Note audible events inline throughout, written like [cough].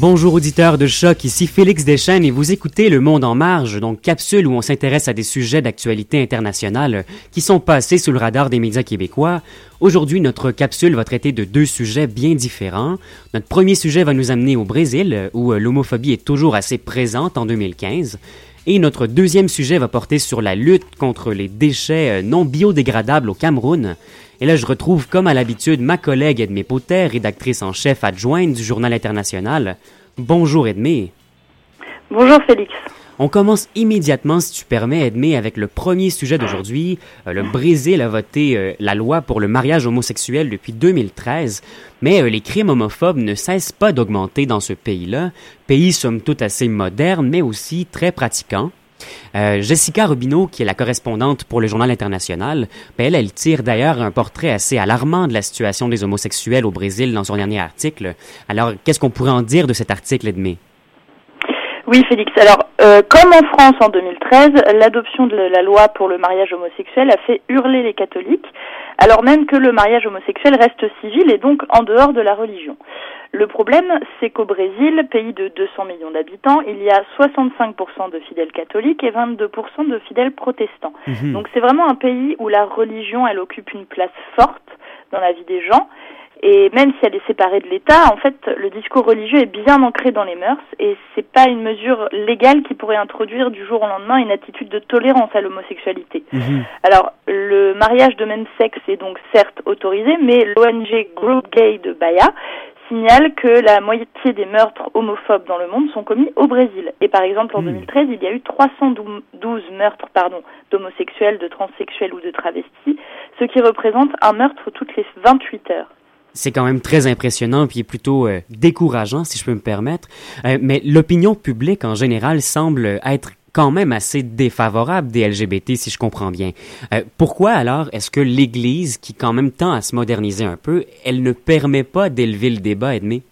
Bonjour auditeurs de choc, ici Félix Deschênes et vous écoutez Le Monde en marge, donc capsule où on s'intéresse à des sujets d'actualité internationale qui sont passés sous le radar des médias québécois. Aujourd'hui, notre capsule va traiter de deux sujets bien différents. Notre premier sujet va nous amener au Brésil, où l'homophobie est toujours assez présente en 2015. Et notre deuxième sujet va porter sur la lutte contre les déchets non biodégradables au Cameroun. Et là, je retrouve, comme à l'habitude, ma collègue Edmé Potter, rédactrice en chef adjointe du Journal international. Bonjour Edmé. Bonjour Félix. On commence immédiatement, si tu permets, Edmé, avec le premier sujet d'aujourd'hui. Euh, le Brésil a voté euh, la loi pour le mariage homosexuel depuis 2013, mais euh, les crimes homophobes ne cessent pas d'augmenter dans ce pays-là. Pays somme toute assez moderne, mais aussi très pratiquant. Euh, Jessica Robineau, qui est la correspondante pour le Journal international, ben, elle, elle tire d'ailleurs un portrait assez alarmant de la situation des homosexuels au Brésil dans son dernier article. Alors, qu'est-ce qu'on pourrait en dire de cet article, Edmé? Oui, Félix. Alors, euh, comme en France en 2013, l'adoption de la loi pour le mariage homosexuel a fait hurler les catholiques, alors même que le mariage homosexuel reste civil et donc en dehors de la religion. Le problème, c'est qu'au Brésil, pays de 200 millions d'habitants, il y a 65% de fidèles catholiques et 22% de fidèles protestants. Mhm. Donc c'est vraiment un pays où la religion, elle occupe une place forte dans la vie des gens et même si elle est séparée de l'État, en fait, le discours religieux est bien ancré dans les mœurs et c'est pas une mesure légale qui pourrait introduire du jour au lendemain une attitude de tolérance à l'homosexualité. Mhm. Alors, le mariage de même sexe est donc certes autorisé, mais l'ONG Group Gay de Bahia signale que la moitié des meurtres homophobes dans le monde sont commis au Brésil. Et par exemple, en 2013, mhm. il y a eu 312 meurtres pardon, d'homosexuels, de transsexuels ou de travestis, ce qui représente un meurtre toutes les 28 heures c'est quand même très impressionnant puis plutôt euh, décourageant si je peux me permettre. Euh, mais l'opinion publique en général semble être quand même assez défavorable des LGBT si je comprends bien. Euh, pourquoi alors est-ce que l'Église, qui quand même tend à se moderniser un peu, elle ne permet pas d'élever le débat, Edmé?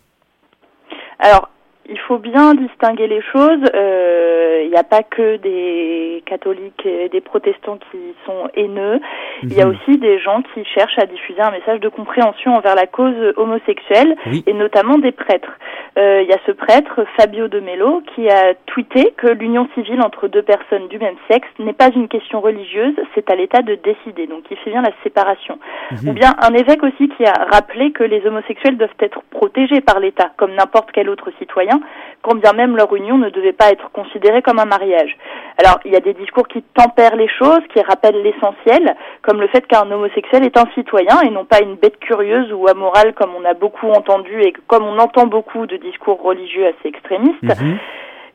Alors, il faut bien distinguer les choses. Euh, il n'y a pas que des catholiques et des protestants qui sont haineux. Il y a mhm. aussi des gens qui cherchent à diffuser un message de compréhension envers la cause homosexuelle et notamment des prêtres. Euh, il y a ce prêtre, Fabio de Mello, qui a tweeté que l'union civile entre deux personnes du même sexe n'est pas une question religieuse, c'est à l'État de décider. Donc il fait bien la séparation. Mhm. Ou bien un évêque aussi qui a rappelé que les homosexuels doivent être protégés par l'État, comme n'importe quel autre citoyen quand bien même leur union ne devait pas être considérée comme un mariage. Alors, il y a des discours qui tempèrent les choses, qui rappellent l'essentiel, comme le fait qu'un homosexuel est un citoyen et non pas une bête curieuse ou amorale comme on a beaucoup entendu et comme on entend beaucoup de discours religieux assez extrémistes. Mhm.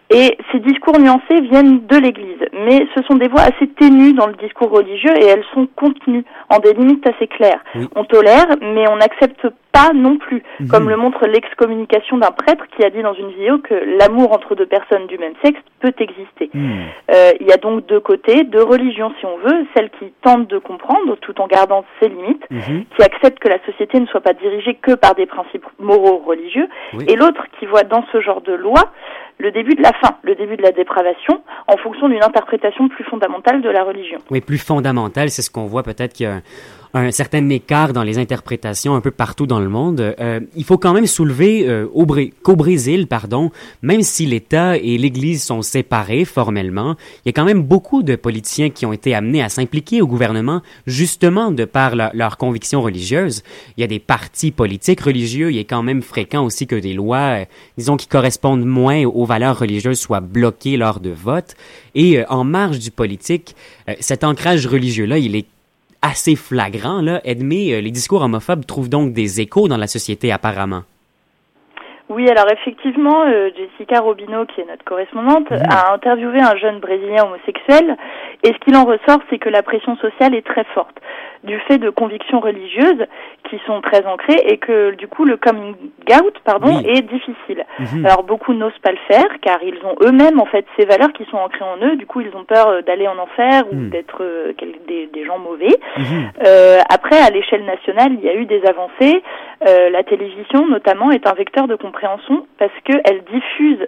Et ces discours nuancés viennent de l'Église, mais ce sont des voix assez ténues dans le discours religieux et elles sont contenues en des limites assez claires. On tolère, mais on n'accepte pas non plus, mhm. comme le montre l'excommunication d'un prêtre qui a dit dans une vidéo que l'amour entre deux personnes du même sexe peut exister. Mhm. Euh, il y a donc deux côtés, deux religions si on veut, celle qui tente de comprendre tout en gardant ses limites, mhm. qui accepte que la société ne soit pas dirigée que par des principes moraux religieux, et l'autre qui voit dans ce genre de loi le début de la fin, le début de la dépravation, en fonction d'une interprétation plus fondamentale de la religion. Oui, plus fondamentale, c'est ce qu'on voit peut-être qu'il y a certain écart dans les interprétations un peu partout dans le monde. Euh, il faut quand même soulever euh, au qu'au Brésil, pardon, même si l'État et l'Église sont séparés formellement, il y a quand même beaucoup de politiciens qui ont été amenés à s'impliquer au gouvernement justement de par leurs convictions religieuses. Il y a des partis politiques religieux, il est quand même fréquent aussi que des lois, euh, disons, qui correspondent moins aux valeurs religieuses soient bloquées lors de votes. Et euh, en marge du politique, cet ancrage religieux-là, il est assez flagrant, là. Edmé, euh, les discours homophobes trouvent donc des échos dans la société apparemment. Oui, alors effectivement, euh, Jessica Robino, qui est notre correspondante, a interviewé un jeune Brésilien homosexuel, et ce qu'il en ressort, c'est que la pression sociale est très forte du fait de convictions religieuses qui sont très ancrées et que du coup le coming out pardon est difficile. Mhm. Alors beaucoup n'osent pas le faire car ils ont eux-mêmes en fait ces valeurs qui sont ancrées en eux. Du coup ils ont peur euh, d'aller en enfer ou mhm. d'être euh, des, des, gens mauvais. Mhm. Euh, après à l'échelle nationale il y a eu des avancées. Euh, la télévision notamment est un vecteur de compréhension parce qu'elle diffuse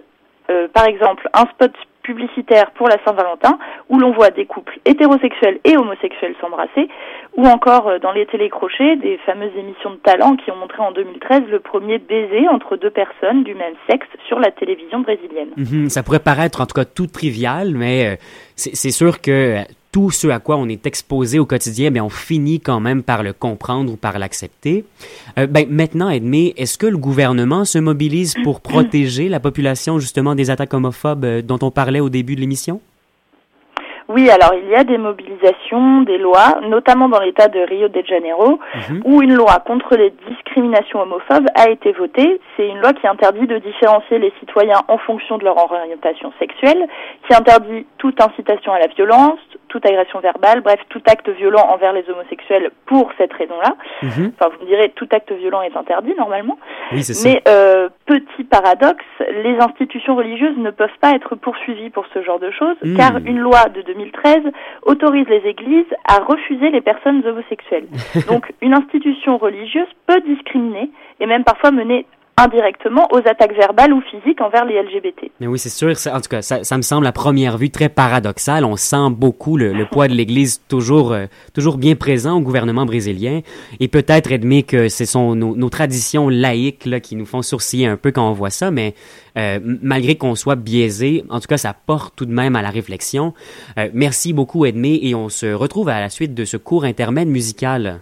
par exemple un spot publicitaire pour la Saint-Valentin où l'on voit des couples hétérosexuels et homosexuels s'embrasser ou encore dans les télécrochets, des fameuses émissions de talent qui ont montré en 2013 le premier baiser entre deux personnes du même sexe sur la télévision brésilienne. Mhm, ça pourrait paraître en tout cas tout trivial, mais c'est sûr que tout ce à quoi on est exposé au quotidien, mais on finit quand même par le comprendre ou par l'accepter. Euh, ben, maintenant, Edmé, est-ce que le gouvernement se mobilise pour protéger la population justement des attaques homophobes euh, dont on parlait au début de l'émission? Oui, alors il y a des mobilisations, des lois, notamment dans l'État de Rio de Janeiro, mhm. où une loi contre les discriminations homophobes a été votée. C'est une loi qui interdit de différencier les citoyens en fonction de leur orientation sexuelle, qui interdit toute incitation à la violence, toute agression verbale, bref, tout acte violent envers les homosexuels pour cette raison-là. Mhm. Enfin, vous me direz, tout acte violent est interdit normalement. Oui, c'est Mais euh, petit paradoxe, les institutions religieuses ne peuvent pas être poursuivies pour ce genre de choses, hmm. car une loi de 2013 autorise les églises à refuser les personnes homosexuelles. [laughs] Donc, une institution religieuse peut discriminer et même parfois mener indirectement aux attaques verbales ou physiques envers les LGBT. Mais oui, c'est sûr. En tout cas, ça, me semble à première vue très paradoxal. On sent beaucoup le, [laughs] poids de l'Église toujours, euh, toujours bien présent au gouvernement brésilien. Et peut-être, admis que ce sont nos, traditions laïques là, qui nous font sourciller un peu quand on voit ça, mais euh, malgré qu'on soit biaisé, en tout cas, ça porte tout de même à la réflexion. Euh, merci beaucoup, Edmé, et on se retrouve à la suite de ce court intermède musical.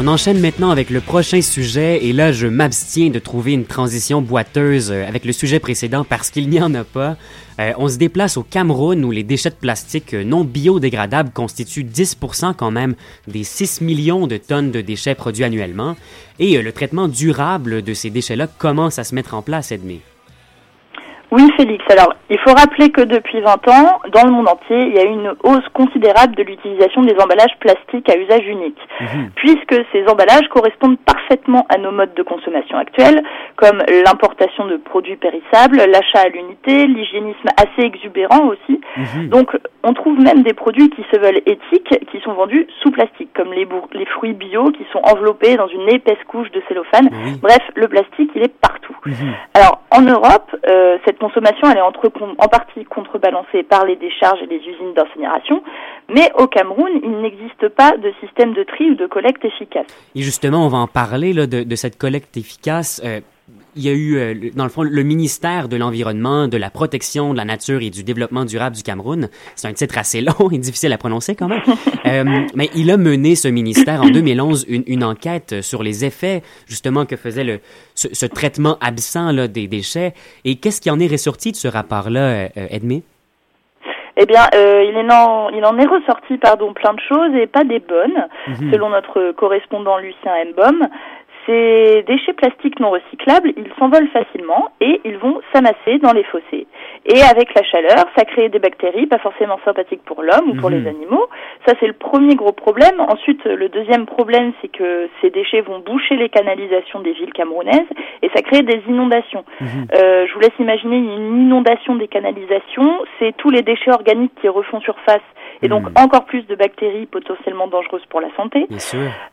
On enchaîne maintenant avec le prochain sujet et là je m'abstiens de trouver une transition boiteuse euh, avec le sujet précédent parce qu'il n'y en a pas. Euh, on se déplace au Cameroun où les déchets de plastique euh, non biodégradables constituent 10% quand même des 6 millions de tonnes de déchets produits annuellement et le traitement durable de ces déchets-là commence à se mettre en place, Edmé? Oui, Félix. Alors, il faut rappeler que depuis 20 ans, dans le monde entier, il y a eu une hausse considérable de l'utilisation des emballages plastiques à usage unique, mhm. puisque ces emballages correspondent parfaitement à nos modes de consommation actuels, comme l'importation de produits périssables, l'achat à l'unité, l'hygiénisme assez exubérant aussi. Mhm. Donc, on trouve même des produits qui se veulent éthiques, qui sont vendus sous plastique, comme les, les fruits bio qui sont enveloppés dans une épaisse couche de cellophane. Bref, le plastique, il est partout. Mhm. Alors, en Europe, euh, cette consommation, elle est entre, en partie contrebalancée par les décharges et les usines d'incinération, mais au Cameroun, il n'existe pas de système de tri ou de collecte efficace. Et justement, on va en parler là, de, de cette collecte efficace. Euh, il y a eu, euh, dans le fond, le ministère de l'Environnement, de la Protection de la Nature et du Développement durable du Cameroun. C'est un titre assez long [laughs] et difficile à prononcer quand même. [laughs] euh, mais il a mené, ce ministère, en 2011, une, une, enquête sur les effets, justement, que faisait le, ce, ce traitement absent là, des déchets. Et qu'est-ce qui en est ressorti de ce rapport-là, euh, Edmé? Eh bien, euh, il, en, il en est ressorti pardon, plein de choses et pas des bonnes, mhm. selon notre correspondant Lucien Mbom. Ces déchets plastiques non recyclables, ils s'envolent facilement et ils vont s'amasser dans les fossés. Et avec la chaleur, ça crée des bactéries pas forcément sympathiques pour l'homme ou pour les mhm. animaux. Ça, c'est le premier gros problème. Ensuite, le deuxième problème, c'est que ces déchets vont boucher les canalisations des villes camerounaises et ça crée des inondations. Mhm. Euh, je vous laisse imaginer une inondation des canalisations. C'est tous les déchets organiques qui refont surface et donc hmm. encore plus de bactéries potentiellement dangereuses pour la santé.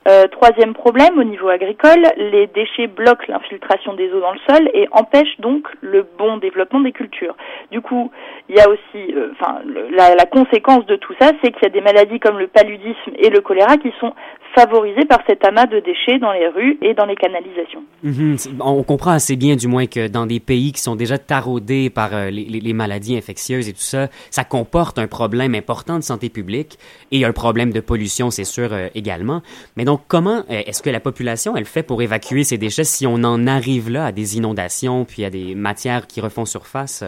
Euh, troisième problème, au niveau agricole, les déchets bloquent l'infiltration des eaux dans le sol et empêchent donc le bon développement des cultures. Du coup, il y a aussi, euh, enfin, la, la, conséquence de tout ça, c'est qu'il y a des maladies comme le paludisme et le choléra qui sont favorisés par cet amas de déchets dans les rues et dans les canalisations. Mhm. On comprend assez bien, du moins, que dans des pays qui sont déjà taraudés par euh, les, maladies infectieuses et tout ça, ça comporte un problème important de santé publique et un problème de pollution, c'est sûr, euh, également. Mais donc, comment euh, est-ce que la population, elle fait pour évacuer ces déchets si on en arrive là à des inondations puis à des matières qui refont surface?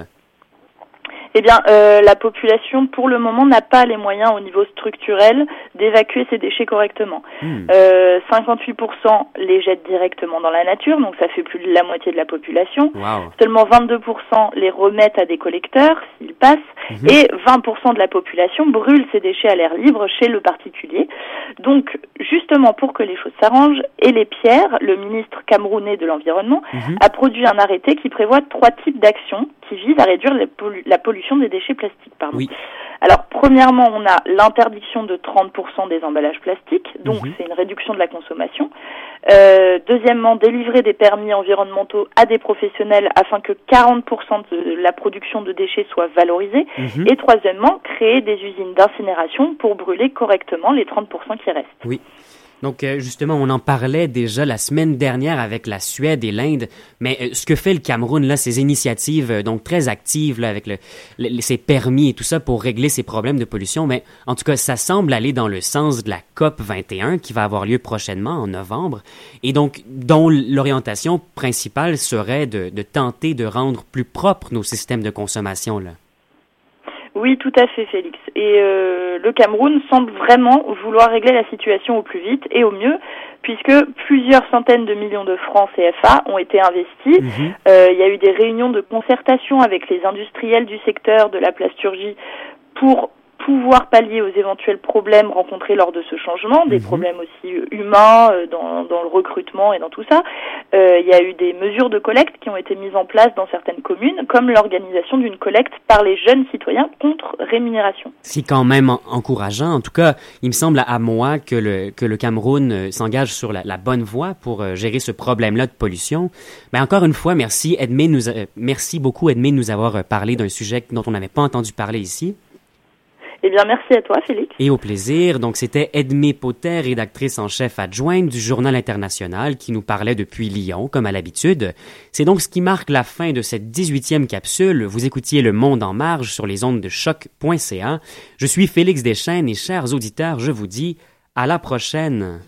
Eh bien, euh, la population, pour le moment, n'a pas les moyens au niveau structurel d'évacuer ces déchets correctement. 58% hmm. euh, les jettent directement dans la nature, donc ça fait plus de la moitié de la population. Seulement 22% les remettent à des collecteurs s'ils passent, mhm. et 20% de la population brûle ces déchets à l'air libre chez le particulier. Donc, justement, pour que les choses s'arrangent, et les pierres, le ministre camerounais de l'Environnement, mhm. a produit un arrêté qui prévoit trois types d'actions qui visent à réduire la pollution des déchets plastiques. Pardon. Oui. Alors, premièrement, on a l'interdiction de 30% des emballages plastiques, donc mhm. c'est une réduction de la consommation. Euh, deuxièmement, délivrer des permis environnementaux à des professionnels afin que 40% de la production de déchets soit valorisée. Mhm. Et troisièmement, créer des usines d'incinération pour brûler correctement les 30% qui restent. Oui. Donc, euh, justement, on en parlait déjà la semaine dernière avec la Suède et l'Inde, mais euh, ce que fait le Cameroun, là, ces initiatives, euh, donc très actives, là, avec le, ses permis et tout ça pour régler ces problèmes de pollution, mais en tout cas, ça semble aller dans le sens de la COP 21 qui va avoir lieu prochainement en novembre, et donc, dont l'orientation principale serait de, de tenter de rendre plus propres nos systèmes de consommation, là. Oui, tout à fait, Félix. Et euh, le Cameroun semble vraiment vouloir régler la situation au plus vite et au mieux, puisque plusieurs centaines de millions de francs CFA ont été investis. Mhm. Euh, il y a eu des réunions de concertation avec les industriels du secteur de la plasturgie pour pouvoir pallier aux éventuels problèmes rencontrés lors de ce changement, des mhm. problèmes aussi euh, humains euh, dans, dans, le recrutement et dans tout ça. Euh, il y a eu des mesures de collecte qui ont été mises en place dans certaines communes, comme l'organisation d'une collecte par les jeunes citoyens contre rémunération. C'est quand même encourageant. En tout cas, il me semble à moi que le, que le Cameroun s'engage sur la, la, bonne voie pour gérer ce problème-là de pollution. Mais encore une fois, merci Edmé, nous, merci beaucoup Edmé de nous avoir parlé d'un sujet dont on n'avait pas entendu parler ici. Eh bien, merci à toi, Félix. Et au plaisir. Donc, c'était Edmé Potter, rédactrice en chef adjointe du Journal international, qui nous parlait depuis Lyon, comme à l'habitude. C'est donc ce qui marque la fin de cette 18e capsule. Vous écoutiez Le Monde en marge sur les ondes de choc.ca. Je suis Félix Deschênes et chers auditeurs, je vous dis à la prochaine.